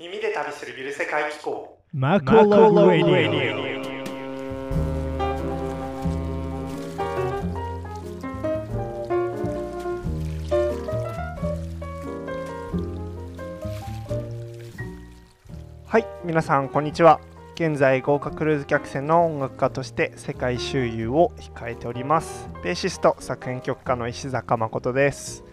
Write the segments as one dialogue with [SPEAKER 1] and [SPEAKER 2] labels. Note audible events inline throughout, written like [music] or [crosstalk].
[SPEAKER 1] 耳で旅するゆる世界機構。
[SPEAKER 2] マコロラディ
[SPEAKER 1] はい皆さんこんにちは。現在豪華クルーズ客船の音楽家として世界周遊を控えております。ベーシスト作編曲家の石坂誠です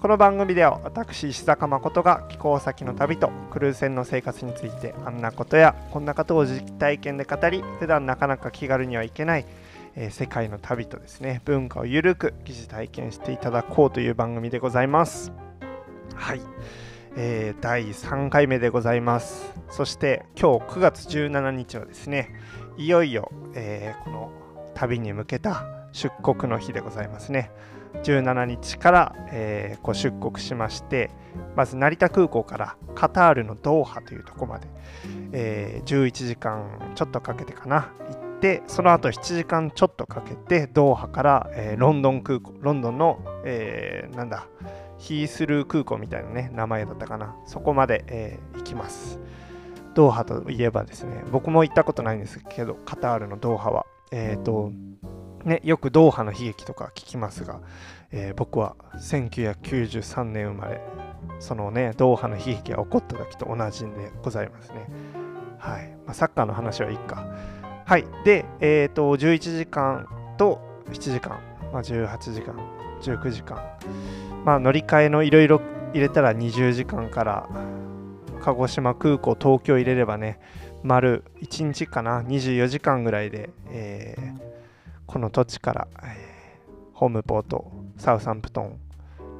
[SPEAKER 1] この番組では私石坂誠が寄港先の旅とクルーズ船の生活についてあんなことやこんなことを実体験で語り普段なかなか気軽には行けない、えー世界の旅とですね文化をゆるく疑似体験していただこうという番組でございます。はい、えー第3回目でございます。そして今日9月17日はですねいよいよ、えーこの旅に向けた出国の日でございますね。17日から、えーこう出国しましてまず成田空港からカタールのドーハというところまで、えー11時間ちょっとかけてかな行ってその後7時間ちょっとかけてドーハから、えーロンドン空港ロンドンの、えーなんだヒースルー空港みたいなね名前だったかなそこまで、えー行きます。ドーハといえばですね僕も行ったことないんですけどカタールのドーハは。えっ、とねよくドーハの悲劇とか聞きますが、えー僕は1993年生まれそのねドーハの悲劇が起こった時と同じでございますね。はい、まあ、サッカーの話はいいか。はい。でえっ、と11時間と7時間、まあ、18時間19時間。まあ乗り換えのいろいろ入れたら20時間から鹿児島空港東京入れればね丸1日かな？24時間ぐらいで、えーこの土地から、えーホームポートサウサンプトン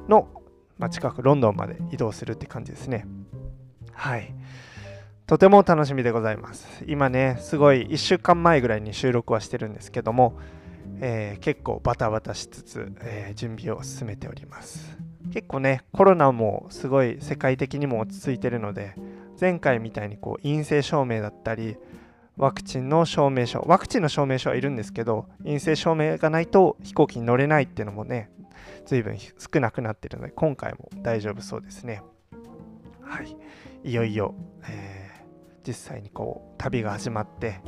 [SPEAKER 1] の、まあ、近くロンドンまで移動するって感じですね。はい。とても楽しみでございます。今ねすごい1週間前ぐらいに収録はしてるんですけども、えー結構バタバタしつつ、えー準備を進めております。結構ねコロナもすごい世界的にも落ち着いてるので前回みたいにこう陰性証明だったりワクチンの証明書ワクチンの証明書はいるんですけど陰性証明がないと飛行機に乗れないっていうのもね随分少なくなってるので今回も大丈夫そうですね。はい。いよいよ、えー実際にこう旅が始まって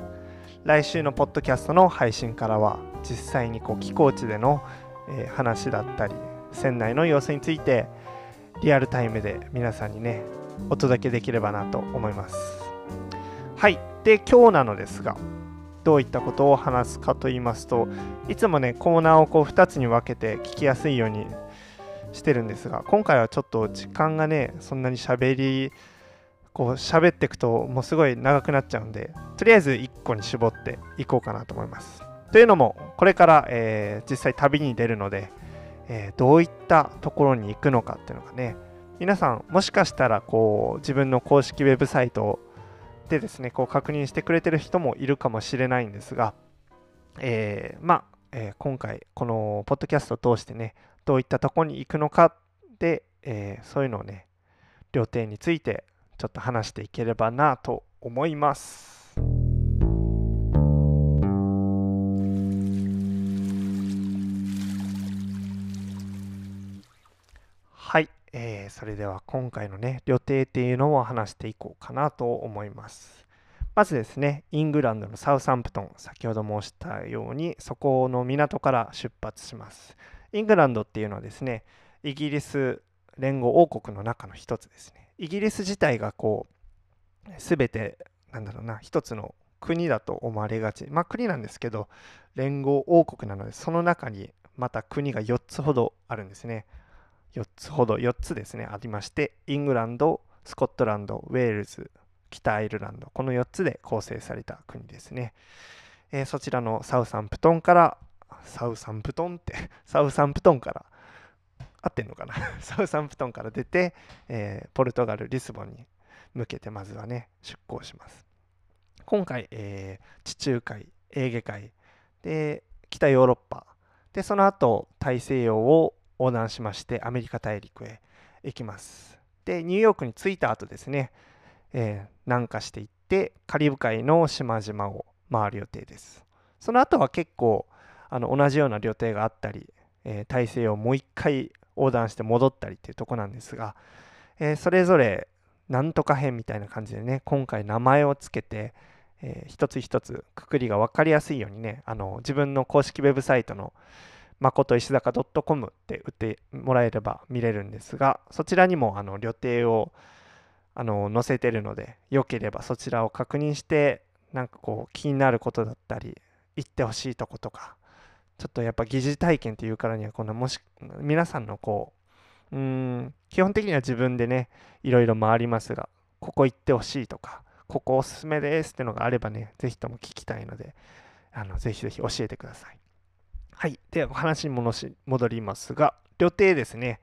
[SPEAKER 1] 来週のポッドキャストの配信からは実際にこう寄港地での、えー話だったり船内の様子についてリアルタイムで皆さんにねお届けできればなと思います。はい。で今日なのですがどういったことを話すかと言いますといつもねコーナーをこう2つに分けて聞きやすいようにしてるんですが今回はちょっと時間がねそんなに喋りこう喋っていくともうすごい長くなっちゃうんでとりあえず1個に絞っていこうかなと思います。というのもこれから、えー実際旅に出るので、えーどういったところに行くのかっていうのがね皆さんもしかしたらこう自分の公式ウェブサイトでですねこう確認してくれてる人もいるかもしれないんですが、えーまあ、えー今回このポッドキャストを通してねどういったとこに行くのかで、えーそういうのをね料亭についてちょっと話していければなと思います。えーそれでは今回のね旅程っていうのを話していこうかなと思います。まずですね、イングランドのサウサンプトン、先ほど申したように、そこの港から出発します。イングランドっていうのはですね、イギリス連合王国の中の一つですね。イギリス自体がこう、すべて、なんだろうな、一つの国だと思われがち。まあ国なんですけど、連合王国なので、その中にまた国が4つほどあるんですね。4つほど、4つですね、ありまして、イングランド、スコットランド、ウェールズ、北アイルランド、この4つで構成された国ですね。えーそちらのサウサンプトンから、サウサンプトンって、[laughs] サウサンプトンから、合ってんのかな？[laughs] サウサンプトンから出て、えーポルトガル・リスボンに向けてまずはね、出港します。今回、えー地中海、エーゲ海、で、北ヨーロッパ、で、その後、大西洋を横断しまして、アメリカ大陸へ行きます。で、ニューヨークに着いた後ですね、えー南下していって、カリブ海の島々を回る予定です。その後は結構、あの同じような旅程があったり、えー大西洋をもう一回横断して戻ったりっていうとこなんですが、えーそれぞれなんとか編みたいな感じでね今回名前をつけて、えー一つ一つくくりが分かりやすいようにねあの自分の公式ウェブサイトの誠石坂 .com って打ってもらえれば見れるんですがそちらにもあの旅程をあの載せてるのでよければそちらを確認してなんかこう気になることだったり行ってほしいとことかちょっとやっぱ疑似体験っていうからにはこのもし皆さんのこううん基本的には自分でねいろいろ回りますがここ行ってほしいとかここおすすめですってのがあればねぜひとも聞きたいのであのぜひぜひ教えてください。はい。ではお話に戻し戻りますが旅程ですね。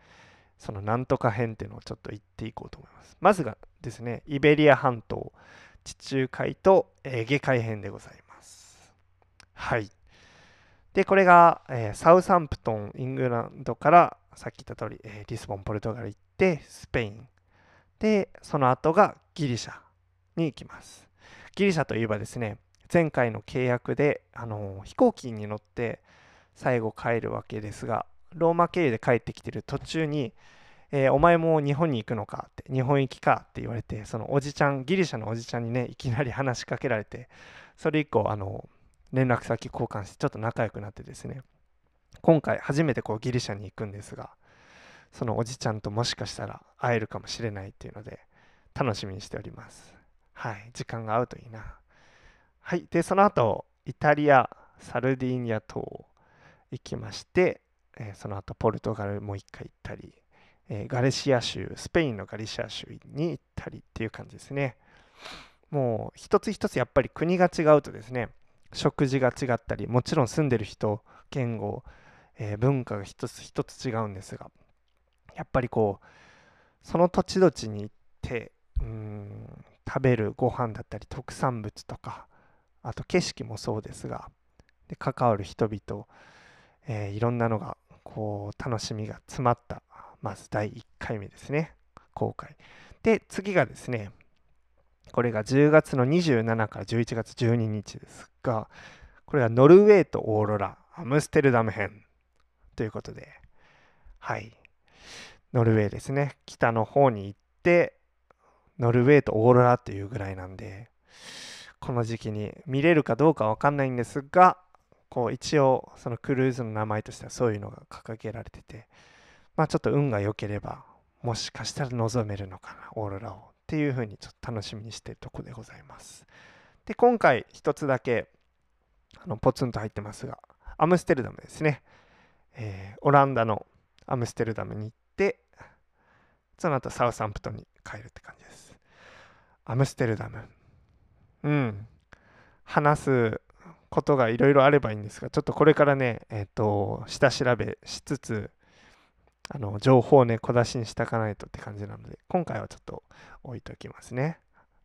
[SPEAKER 1] そのなんとか編っていうのをちょっと言っていこうと思います。まずがですねイベリア半島地中海とエーゲ海編でございます。はい。でこれが、えーサウサンプトンイングランドからさっき言った通り、えーリスボンポルトガル行ってスペイン。でその後がギリシャに行きます。ギリシャといえばですね前回の契約で、あのー飛行機に乗って最後帰るわけですがローマ経由で帰ってきてる途中に、えーお前も日本に行くのかって日本行きかって言われてそのおじちゃんギリシャのおじちゃんにねいきなり話しかけられてそれ以降あの連絡先交換してちょっと仲良くなってですね今回初めてこうギリシャに行くんですがそのおじちゃんともしかしたら会えるかもしれないっていうので楽しみにしております。はい時間が合うといいな。はいでその後イタリアサルディーニャ島。行きまして、えーその後ポルトガルもう一回行ったり、えーガレシア州スペインのガレシア州に行ったりっていう感じですね。もう一つ一つやっぱり国が違うとですね食事が違ったりもちろん住んでる人言語、えー文化が一つ一つ違うんですがやっぱりこうその土地土地に行ってうん食べるご飯だったり特産物とかあと景色もそうですがで関わる人々、えーいろんなのがこう楽しみが詰まったまず第1回目ですね。公開。で次がですねこれが10月の27から11月12日ですがこれがノルウェーとオーロラアムステルダム編ということではい。ノルウェーですね。北の方に行ってノルウェーとオーロラっていうぐらいなんでこの時期に見れるかどうかわかんないんですがこう一応そのクルーズの名前としてはそういうのが掲げられててまあちょっと運が良ければもしかしたら望めるのかなオーロラをっていうふうにちょっと楽しみにしてるとこでございます。で今回一つだけあのポツンと入ってますがアムステルダムですね、えオランダのアムステルダムに行ってその後サウサンプトンに帰るって感じです。アムステルダム。うん。話すことがいろいろあればいいんですがちょっとこれからねえっ、と下調べしつつあの情報をね小出しにしていかないとって感じなので今回はちょっと置いときますね。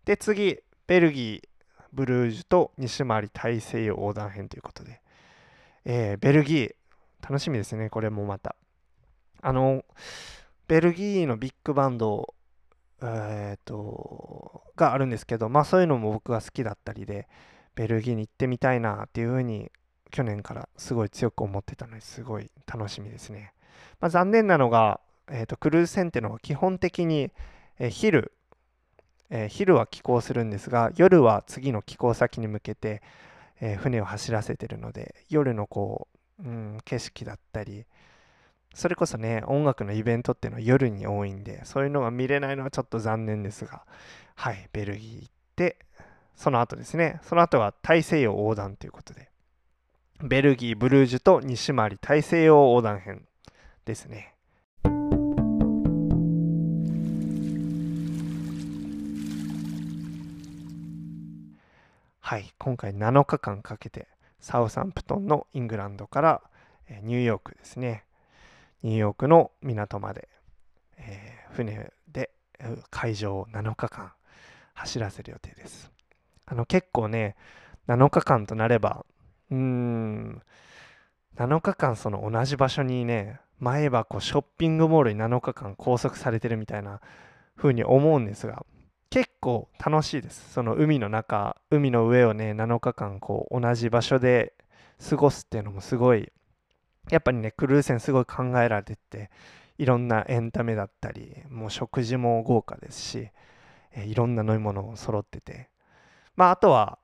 [SPEAKER 1] で次ベルギーブルージュと西回り大西洋横断編ということで、えーベルギー楽しみですねこれもまた。あのベルギーのビッグバンドえー、とがあるんですけどまあそういうのも僕が好きだったりでベルギーに行ってみたいなっていうふうに去年からすごい強く思ってたのですごい楽しみですね。まあ、残念なのが、えー、とクルーズ船っていうのは基本的に、えー昼、えー昼は寄港するんですが夜は次の寄港先に向けて、えー船を走らせてるので夜のこう、うん、景色だったりそれこそね音楽のイベントっていうのは夜に多いんでそういうのが見れないのはちょっと残念ですがはいベルギー行ってその後ですね。その後は大西洋横断ということで。ベルギーブルージュと西回り大西洋横断編ですね。はい。今回7日間かけてサウサンプトンのイングランドからニューヨークですね。ニューヨークの港まで、えー船でえー海上を7日間走らせる予定です。あの結構ね7日間となればうーん7日間その同じ場所にね前はこうショッピングモールに7日間拘束されてるみたいな風に思うんですが結構楽しいです。その海の中海の上をね7日間こう同じ場所で過ごすっていうのもすごいやっぱりねクルーズ船すごい考えられてていろんなエンタメだったりもう食事も豪華ですし、えいろんな飲み物を揃っててまああとは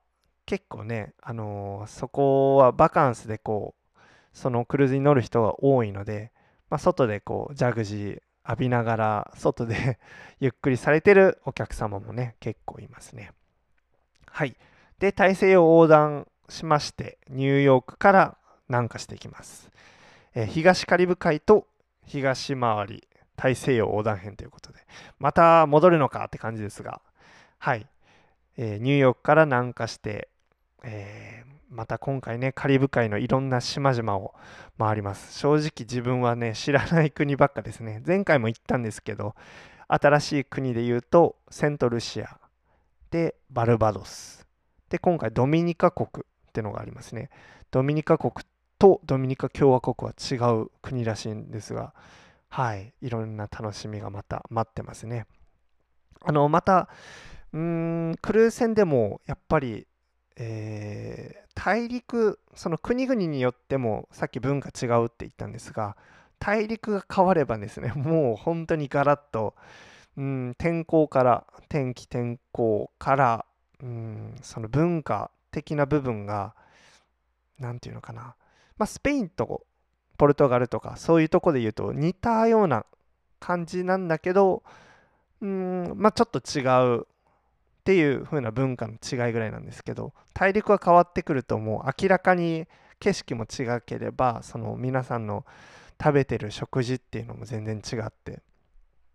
[SPEAKER 1] 結構ね、あのーそこはバカンスでこうそのクルーズに乗る人が多いので、まあ、外でこうジャグジー浴びながら外で [laughs] ゆっくりされてるお客様もね結構いますね。はい。で大西洋横断しましてニューヨークから南下していきます、えー東カリブ海と東回り大西洋横断編ということでまた戻るのかって感じですがはい、えーニューヨークから南下して、えーまた今回ねカリブ海のいろんな島々を回ります。正直自分はね知らない国ばっかですね。前回も行ったんですけど新しい国で言うとセントルシアでバルバドス。で今回ドミニカ国ってのがありますね。ドミニカ国とドミニカ共和国は違う国らしいんですがはいいろんな楽しみがまた待ってますね。あのまたうーんクルーズ船でもやっぱりえー大陸その国々によってもさっき文化違うって言ったんですが大陸が変わればですね [laughs] もう本当にガラッと、うん、天候から天気天候から、うん、その文化的な部分が何て言うのかな、まあ、スペインとポルトガルとかそういうとこで言うと似たような感じなんだけど、うんまあ、ちょっと違うっていう風な文化の違いぐらいなんですけど大陸が変わってくるともう明らかに景色も違ければその皆さんの食べてる食事っていうのも全然違って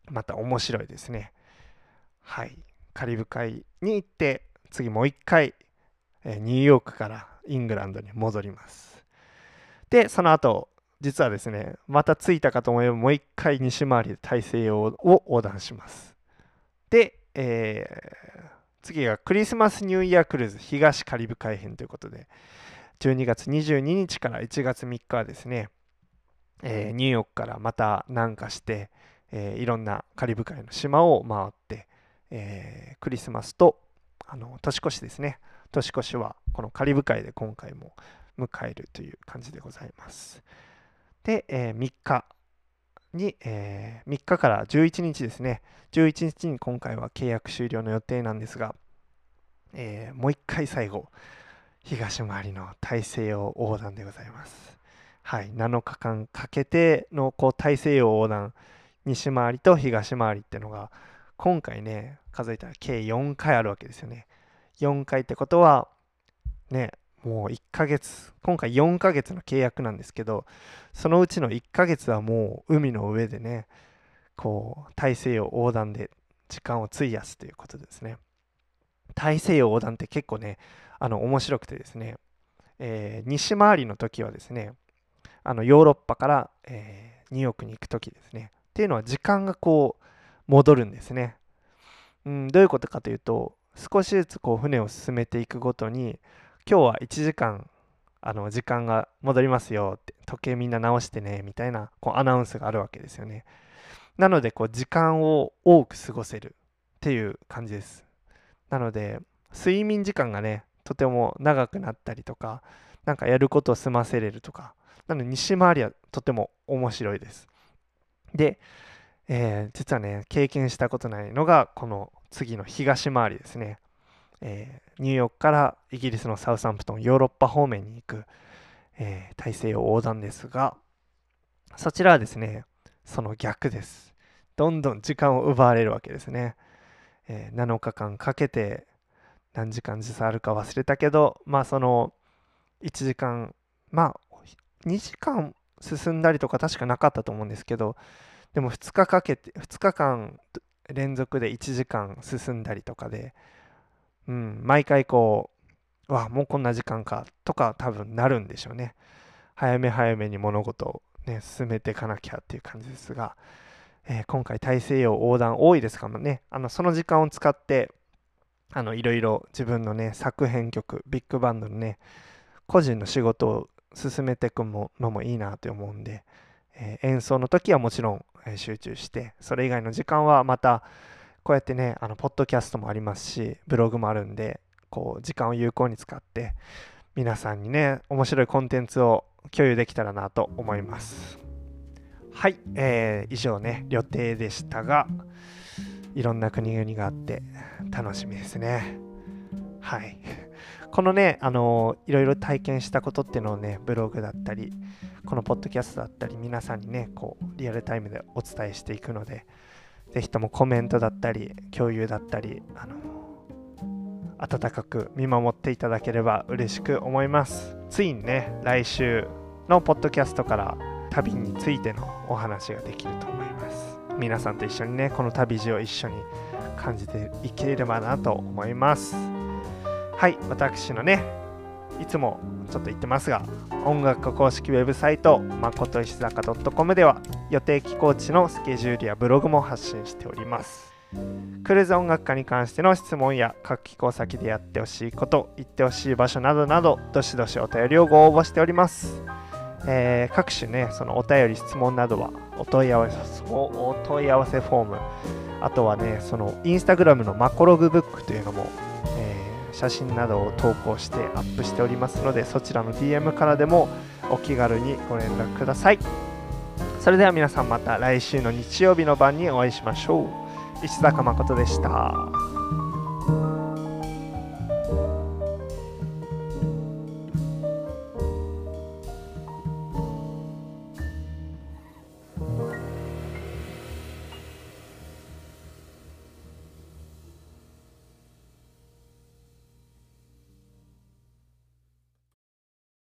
[SPEAKER 1] また面白いですね。はい。カリブ海に行って次もう一回、ニューヨークからイングランドに戻ります。でその後実はですねまた着いたかと思えばもう一回西回りで大西洋を横断します。で、えー次がクリスマスニューイヤークルーズ東カリブ海編ということで12月22日から1月3日はですね、えーニューヨークからまた南下して、えーいろんなカリブ海の島を回って、えークリスマスとあの年越しですね。年越しはこのカリブ海で今回も迎えるという感じでございます。で、え3日に、え3日から11日ですね。11日に今回は契約終了の予定なんですが、えーもう一回最後東回りの大西洋横断でございます。はい7日間かけてのこう大西洋横断西回りと東回りってのが今回ね数えたら計4回あるわけですよね。4回ってことはねもう1ヶ月今回4ヶ月の契約なんですけどそのうちの1ヶ月はもう海の上でねこう大西洋横断で時間を費やすということですね。大西洋横断って結構ねあの面白くてですね、えー西回りの時はですねあのヨーロッパから、えーニューヨークに行く時ですね。っていうのは時間がこう戻るんですね、うん、どういうことかというと少しずつこう船を進めていくごとに今日は1時間あの時間が戻りますよって時計みんな直してねみたいなこうアナウンスがあるわけですよね。なのでこう時間を多く過ごせるっていう感じです。なので睡眠時間がねとても長くなったりとかなんかやることを済ませれるとかなので西回りはとても面白いです。で、えー実はね経験したことないのがこの次の東回りですね、えーニューヨークからイギリスのサウサンプトンヨーロッパ方面に行く、えー大西洋横断ですがそちらはですねその逆です。どんどん時間を奪われるわけですね、えー7日間かけて何時間時差あるか忘れたけどまあその1時間まあ2時間進んだりとか確かなかったと思うんですけどでも2日かけて2日間連続で1時間進んだりとかで、うん、毎回こうわもうこんな時間かとか多分なるんでしょうね。早め早めに物事を、ね、進めていかなきゃっていう感じですが、えー今回大西洋横断多いですからね。あのその時間を使ってあのいろいろ自分のね作編曲ビッグバンドのね個人の仕事を進めていくのもいいなと思うんで、えー演奏の時はもちろん、えー集中してそれ以外の時間はまたこうやってねあのポッドキャストもありますしブログもあるんでこう時間を有効に使って皆さんにね面白いコンテンツを共有できたらなと思います。はい、えー以上ね予定でしたがいろんな国々があって楽しみですね。はい。このねあのいろいろ体験したことっていうのをねブログだったりこのポッドキャストだったり皆さんにねこうリアルタイムでお伝えしていくのでぜひともコメントだったり共有だったりあの温かく見守っていただければ嬉しく思います。ついにね来週のポッドキャストから旅についてのお話ができると思います。皆さんと一緒にねこの旅路を一緒に感じていければなと思います。はい私のねいつもちょっと言ってますが音楽公式ウェブサイトまこと石坂 .com では予定寄港地のスケジュールやブログも発信しております。クルーズ音楽家に関しての質問や各寄港先でやってほしいこと行ってほしい場所などなどどしどしお便りをご応募しております、えー各種ねそのお便り質問などはお問い合わせお問い合わせフォームあとはねそのインスタグラムのマコログブックというのも、え写真などを投稿してアップしておりますのでそちらの DM からでもお気軽にご連絡ください。それでは皆さんまた来週の日曜日の晩にお会いしましょう。石坂誠でした。